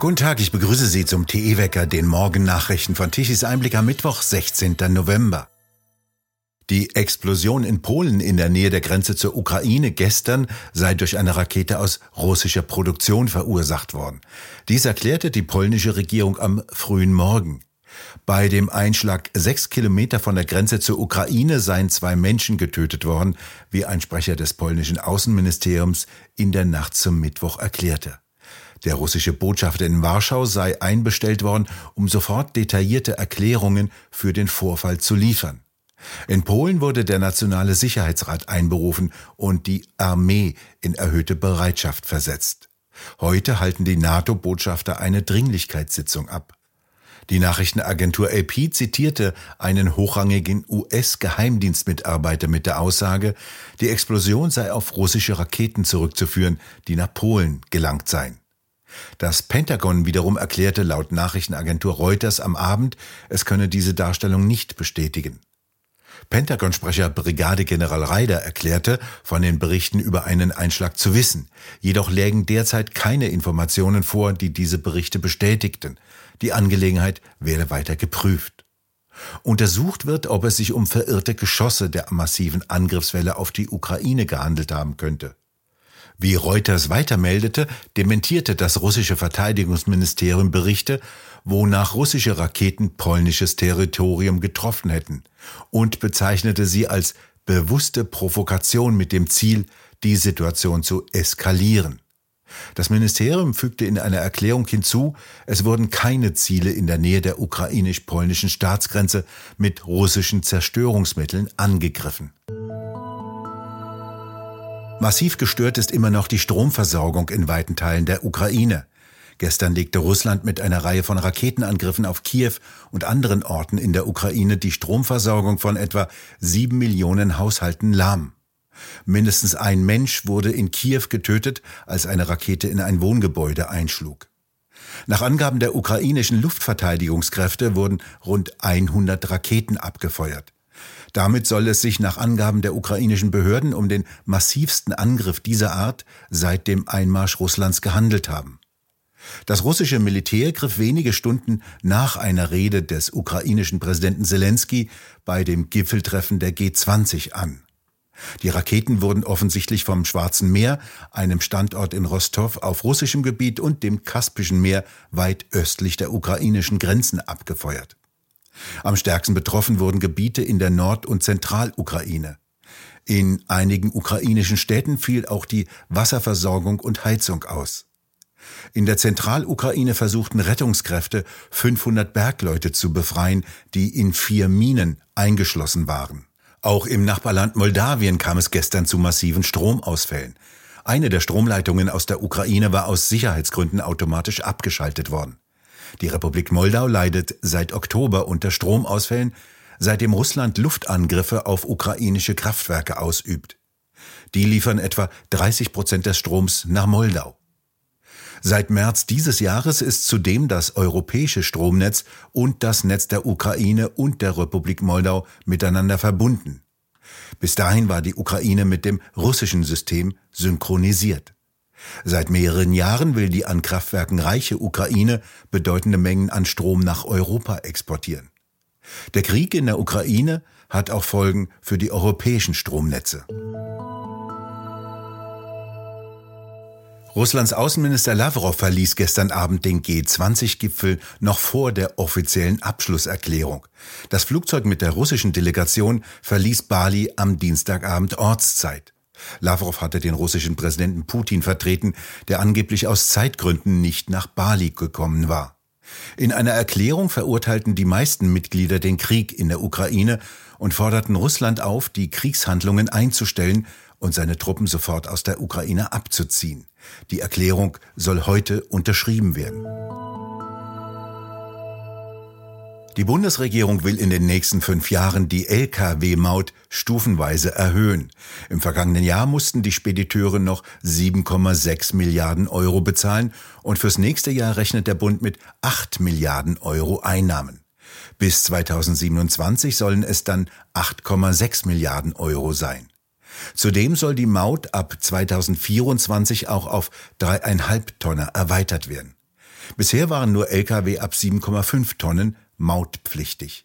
Guten Tag, ich begrüße Sie zum TE-Wecker, den Morgennachrichten von Tichys Einblick am Mittwoch, 16. November. Die Explosion in Polen in der Nähe der Grenze zur Ukraine gestern sei durch eine Rakete aus russischer Produktion verursacht worden. Dies erklärte die polnische Regierung am frühen Morgen. Bei dem Einschlag sechs Kilometer von der Grenze zur Ukraine seien zwei Menschen getötet worden, wie ein Sprecher des polnischen Außenministeriums in der Nacht zum Mittwoch erklärte. Der russische Botschafter in Warschau sei einbestellt worden, um sofort detaillierte Erklärungen für den Vorfall zu liefern. In Polen wurde der Nationale Sicherheitsrat einberufen und die Armee in erhöhte Bereitschaft versetzt. Heute halten die NATO-Botschafter eine Dringlichkeitssitzung ab. Die Nachrichtenagentur AP zitierte einen hochrangigen US-Geheimdienstmitarbeiter mit der Aussage, die Explosion sei auf russische Raketen zurückzuführen, die nach Polen gelangt seien. Das Pentagon wiederum erklärte laut Nachrichtenagentur Reuters am Abend, es könne diese Darstellung nicht bestätigen. Pentagon-Sprecher Brigadegeneral Reider erklärte, von den Berichten über einen Einschlag zu wissen. Jedoch lägen derzeit keine Informationen vor, die diese Berichte bestätigten. Die Angelegenheit werde weiter geprüft. Untersucht wird, ob es sich um verirrte Geschosse der massiven Angriffswelle auf die Ukraine gehandelt haben könnte. Wie Reuters weitermeldete, dementierte das russische Verteidigungsministerium Berichte, wonach russische Raketen polnisches Territorium getroffen hätten und bezeichnete sie als bewusste Provokation mit dem Ziel, die Situation zu eskalieren. Das Ministerium fügte in einer Erklärung hinzu, es wurden keine Ziele in der Nähe der ukrainisch-polnischen Staatsgrenze mit russischen Zerstörungsmitteln angegriffen. Massiv gestört ist immer noch die Stromversorgung in weiten Teilen der Ukraine. Gestern legte Russland mit einer Reihe von Raketenangriffen auf Kiew und anderen Orten in der Ukraine die Stromversorgung von etwa sieben Millionen Haushalten lahm. Mindestens ein Mensch wurde in Kiew getötet, als eine Rakete in ein Wohngebäude einschlug. Nach Angaben der ukrainischen Luftverteidigungskräfte wurden rund 100 Raketen abgefeuert. Damit soll es sich nach Angaben der ukrainischen Behörden um den massivsten Angriff dieser Art seit dem Einmarsch Russlands gehandelt haben. Das russische Militär griff wenige Stunden nach einer Rede des ukrainischen Präsidenten Zelensky bei dem Gipfeltreffen der G20 an. Die Raketen wurden offensichtlich vom Schwarzen Meer, einem Standort in Rostov auf russischem Gebiet und dem Kaspischen Meer weit östlich der ukrainischen Grenzen abgefeuert. Am stärksten betroffen wurden Gebiete in der Nord- und Zentralukraine. In einigen ukrainischen Städten fiel auch die Wasserversorgung und Heizung aus. In der Zentralukraine versuchten Rettungskräfte 500 Bergleute zu befreien, die in vier Minen eingeschlossen waren. Auch im Nachbarland Moldawien kam es gestern zu massiven Stromausfällen. Eine der Stromleitungen aus der Ukraine war aus Sicherheitsgründen automatisch abgeschaltet worden. Die Republik Moldau leidet seit Oktober unter Stromausfällen, seitdem Russland Luftangriffe auf ukrainische Kraftwerke ausübt. Die liefern etwa 30 Prozent des Stroms nach Moldau. Seit März dieses Jahres ist zudem das europäische Stromnetz und das Netz der Ukraine und der Republik Moldau miteinander verbunden. Bis dahin war die Ukraine mit dem russischen System synchronisiert. Seit mehreren Jahren will die an Kraftwerken reiche Ukraine bedeutende Mengen an Strom nach Europa exportieren. Der Krieg in der Ukraine hat auch Folgen für die europäischen Stromnetze. Russlands Außenminister Lavrov verließ gestern Abend den G20-Gipfel noch vor der offiziellen Abschlusserklärung. Das Flugzeug mit der russischen Delegation verließ Bali am Dienstagabend Ortszeit. Lavrov hatte den russischen Präsidenten Putin vertreten, der angeblich aus Zeitgründen nicht nach Bali gekommen war. In einer Erklärung verurteilten die meisten Mitglieder den Krieg in der Ukraine und forderten Russland auf, die Kriegshandlungen einzustellen und seine Truppen sofort aus der Ukraine abzuziehen. Die Erklärung soll heute unterschrieben werden. Die Bundesregierung will in den nächsten fünf Jahren die Lkw-Maut stufenweise erhöhen. Im vergangenen Jahr mussten die Spediteure noch 7,6 Milliarden Euro bezahlen und fürs nächste Jahr rechnet der Bund mit 8 Milliarden Euro Einnahmen. Bis 2027 sollen es dann 8,6 Milliarden Euro sein. Zudem soll die Maut ab 2024 auch auf dreieinhalb Tonner erweitert werden. Bisher waren nur Lkw ab 7,5 Tonnen mautpflichtig.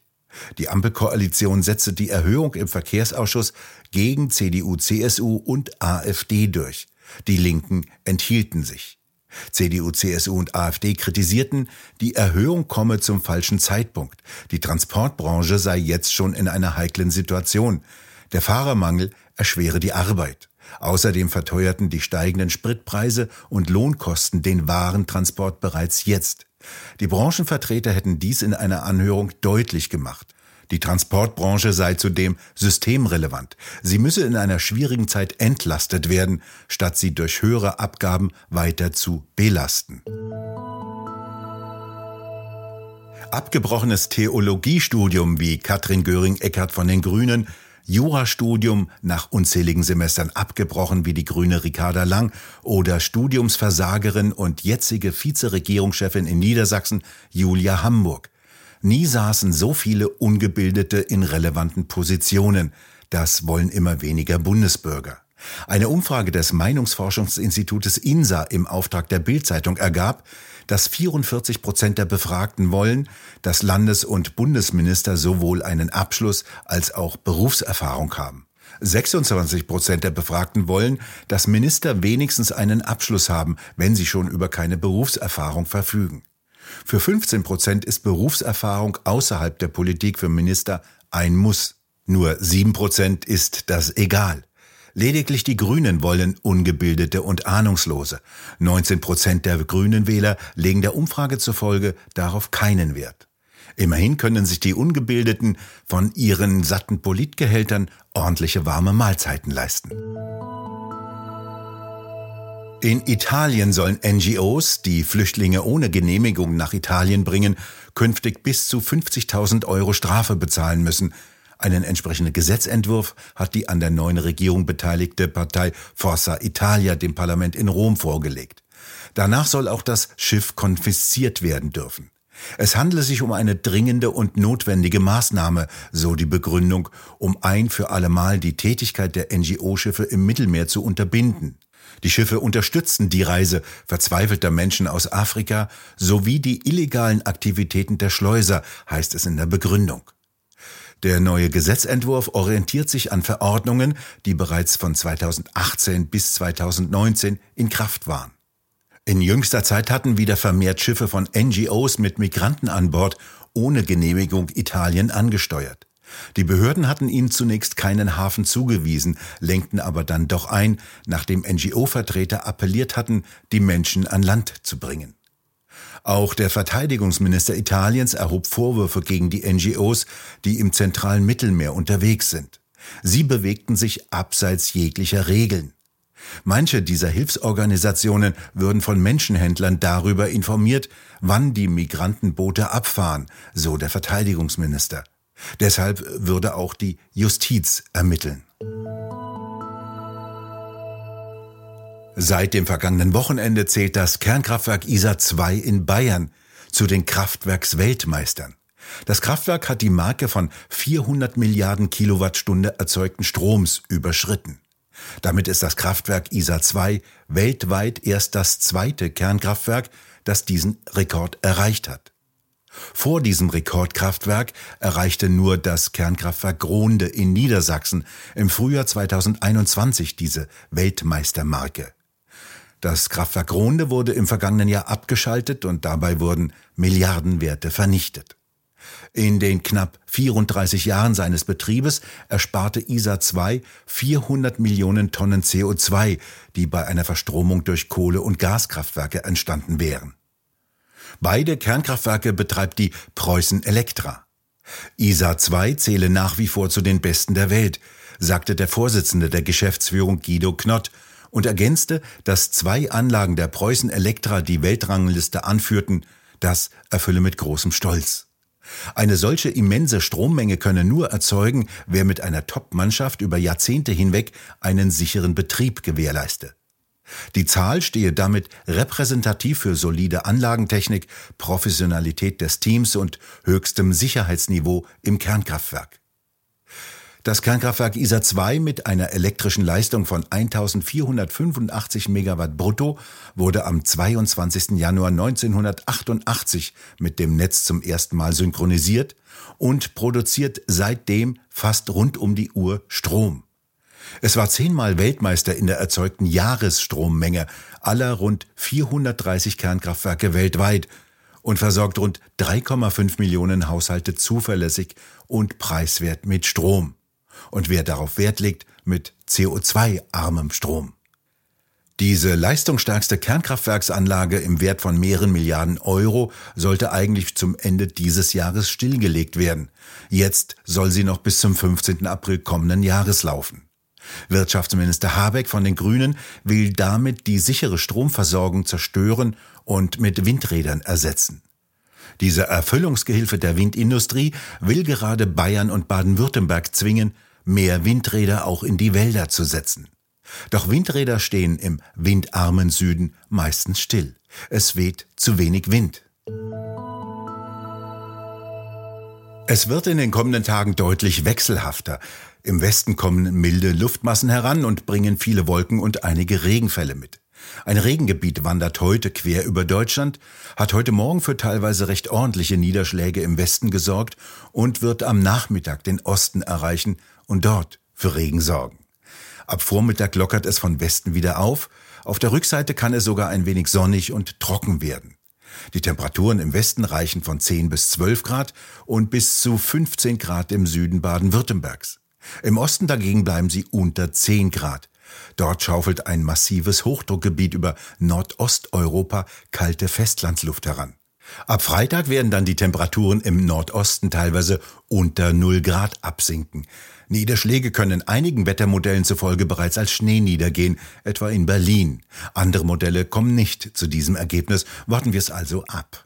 Die Ampelkoalition setzte die Erhöhung im Verkehrsausschuss gegen CDU, CSU und AfD durch. Die Linken enthielten sich. CDU, CSU und AfD kritisierten, die Erhöhung komme zum falschen Zeitpunkt. Die Transportbranche sei jetzt schon in einer heiklen Situation. Der Fahrermangel erschwere die Arbeit. Außerdem verteuerten die steigenden Spritpreise und Lohnkosten den Warentransport bereits jetzt. Die Branchenvertreter hätten dies in einer Anhörung deutlich gemacht. Die Transportbranche sei zudem systemrelevant. Sie müsse in einer schwierigen Zeit entlastet werden, statt sie durch höhere Abgaben weiter zu belasten. Abgebrochenes Theologiestudium wie Katrin Göring-Eckardt von den Grünen Jurastudium nach unzähligen Semestern abgebrochen wie die grüne Ricarda Lang oder Studiumsversagerin und jetzige Vizeregierungschefin in Niedersachsen Julia Hamburg. Nie saßen so viele Ungebildete in relevanten Positionen. Das wollen immer weniger Bundesbürger. Eine Umfrage des Meinungsforschungsinstitutes INSA im Auftrag der Bildzeitung ergab, dass 44 Prozent der Befragten wollen, dass Landes- und Bundesminister sowohl einen Abschluss als auch Berufserfahrung haben. 26 Prozent der Befragten wollen, dass Minister wenigstens einen Abschluss haben, wenn sie schon über keine Berufserfahrung verfügen. Für 15 Prozent ist Berufserfahrung außerhalb der Politik für Minister ein Muss. Nur 7 Prozent ist das egal. Lediglich die Grünen wollen Ungebildete und Ahnungslose. 19 Prozent der Grünen Wähler legen der Umfrage zufolge darauf keinen Wert. Immerhin können sich die Ungebildeten von ihren satten Politgehältern ordentliche warme Mahlzeiten leisten. In Italien sollen NGOs, die Flüchtlinge ohne Genehmigung nach Italien bringen, künftig bis zu 50.000 Euro Strafe bezahlen müssen, einen entsprechenden Gesetzentwurf hat die an der neuen Regierung beteiligte Partei Forza Italia dem Parlament in Rom vorgelegt. Danach soll auch das Schiff konfisziert werden dürfen. Es handele sich um eine dringende und notwendige Maßnahme, so die Begründung, um ein für allemal die Tätigkeit der NGO-Schiffe im Mittelmeer zu unterbinden. Die Schiffe unterstützten die Reise verzweifelter Menschen aus Afrika sowie die illegalen Aktivitäten der Schleuser, heißt es in der Begründung. Der neue Gesetzentwurf orientiert sich an Verordnungen, die bereits von 2018 bis 2019 in Kraft waren. In jüngster Zeit hatten wieder vermehrt Schiffe von NGOs mit Migranten an Bord ohne Genehmigung Italien angesteuert. Die Behörden hatten ihnen zunächst keinen Hafen zugewiesen, lenkten aber dann doch ein, nachdem NGO-Vertreter appelliert hatten, die Menschen an Land zu bringen. Auch der Verteidigungsminister Italiens erhob Vorwürfe gegen die NGOs, die im zentralen Mittelmeer unterwegs sind. Sie bewegten sich abseits jeglicher Regeln. Manche dieser Hilfsorganisationen würden von Menschenhändlern darüber informiert, wann die Migrantenboote abfahren, so der Verteidigungsminister. Deshalb würde auch die Justiz ermitteln. Seit dem vergangenen Wochenende zählt das Kernkraftwerk ISA 2 in Bayern zu den Kraftwerksweltmeistern. Das Kraftwerk hat die Marke von 400 Milliarden Kilowattstunde erzeugten Stroms überschritten. Damit ist das Kraftwerk ISA 2 weltweit erst das zweite Kernkraftwerk, das diesen Rekord erreicht hat. Vor diesem Rekordkraftwerk erreichte nur das Kernkraftwerk Gronde in Niedersachsen im Frühjahr 2021 diese Weltmeistermarke. Das Kraftwerk Gronde wurde im vergangenen Jahr abgeschaltet und dabei wurden Milliardenwerte vernichtet. In den knapp 34 Jahren seines Betriebes ersparte ISA 2 400 Millionen Tonnen CO2, die bei einer Verstromung durch Kohle- und Gaskraftwerke entstanden wären. Beide Kernkraftwerke betreibt die Preußen Elektra. ISA 2 zähle nach wie vor zu den besten der Welt, sagte der Vorsitzende der Geschäftsführung Guido Knott und ergänzte, dass zwei Anlagen der Preußen Elektra die Weltrangliste anführten, das erfülle mit großem Stolz. Eine solche immense Strommenge könne nur erzeugen, wer mit einer Top-Mannschaft über Jahrzehnte hinweg einen sicheren Betrieb gewährleiste. Die Zahl stehe damit repräsentativ für solide Anlagentechnik, Professionalität des Teams und höchstem Sicherheitsniveau im Kernkraftwerk. Das Kernkraftwerk ISA 2 mit einer elektrischen Leistung von 1485 Megawatt brutto wurde am 22. Januar 1988 mit dem Netz zum ersten Mal synchronisiert und produziert seitdem fast rund um die Uhr Strom. Es war zehnmal Weltmeister in der erzeugten Jahresstrommenge aller rund 430 Kernkraftwerke weltweit und versorgt rund 3,5 Millionen Haushalte zuverlässig und preiswert mit Strom und wer darauf Wert legt, mit CO2-armem Strom. Diese leistungsstärkste Kernkraftwerksanlage im Wert von mehreren Milliarden Euro sollte eigentlich zum Ende dieses Jahres stillgelegt werden. Jetzt soll sie noch bis zum 15. April kommenden Jahres laufen. Wirtschaftsminister Habeck von den Grünen will damit die sichere Stromversorgung zerstören und mit Windrädern ersetzen. Diese Erfüllungsgehilfe der Windindustrie will gerade Bayern und Baden-Württemberg zwingen, mehr Windräder auch in die Wälder zu setzen. Doch Windräder stehen im windarmen Süden meistens still. Es weht zu wenig Wind. Es wird in den kommenden Tagen deutlich wechselhafter. Im Westen kommen milde Luftmassen heran und bringen viele Wolken und einige Regenfälle mit. Ein Regengebiet wandert heute quer über Deutschland, hat heute Morgen für teilweise recht ordentliche Niederschläge im Westen gesorgt und wird am Nachmittag den Osten erreichen und dort für Regen sorgen. Ab Vormittag lockert es von Westen wieder auf, auf der Rückseite kann es sogar ein wenig sonnig und trocken werden. Die Temperaturen im Westen reichen von 10 bis 12 Grad und bis zu 15 Grad im Süden Baden-Württembergs. Im Osten dagegen bleiben sie unter 10 Grad. Dort schaufelt ein massives Hochdruckgebiet über Nordosteuropa kalte Festlandsluft heran. Ab Freitag werden dann die Temperaturen im Nordosten teilweise unter 0 Grad absinken. Niederschläge können einigen Wettermodellen zufolge bereits als Schnee niedergehen, etwa in Berlin. Andere Modelle kommen nicht zu diesem Ergebnis. Warten wir es also ab.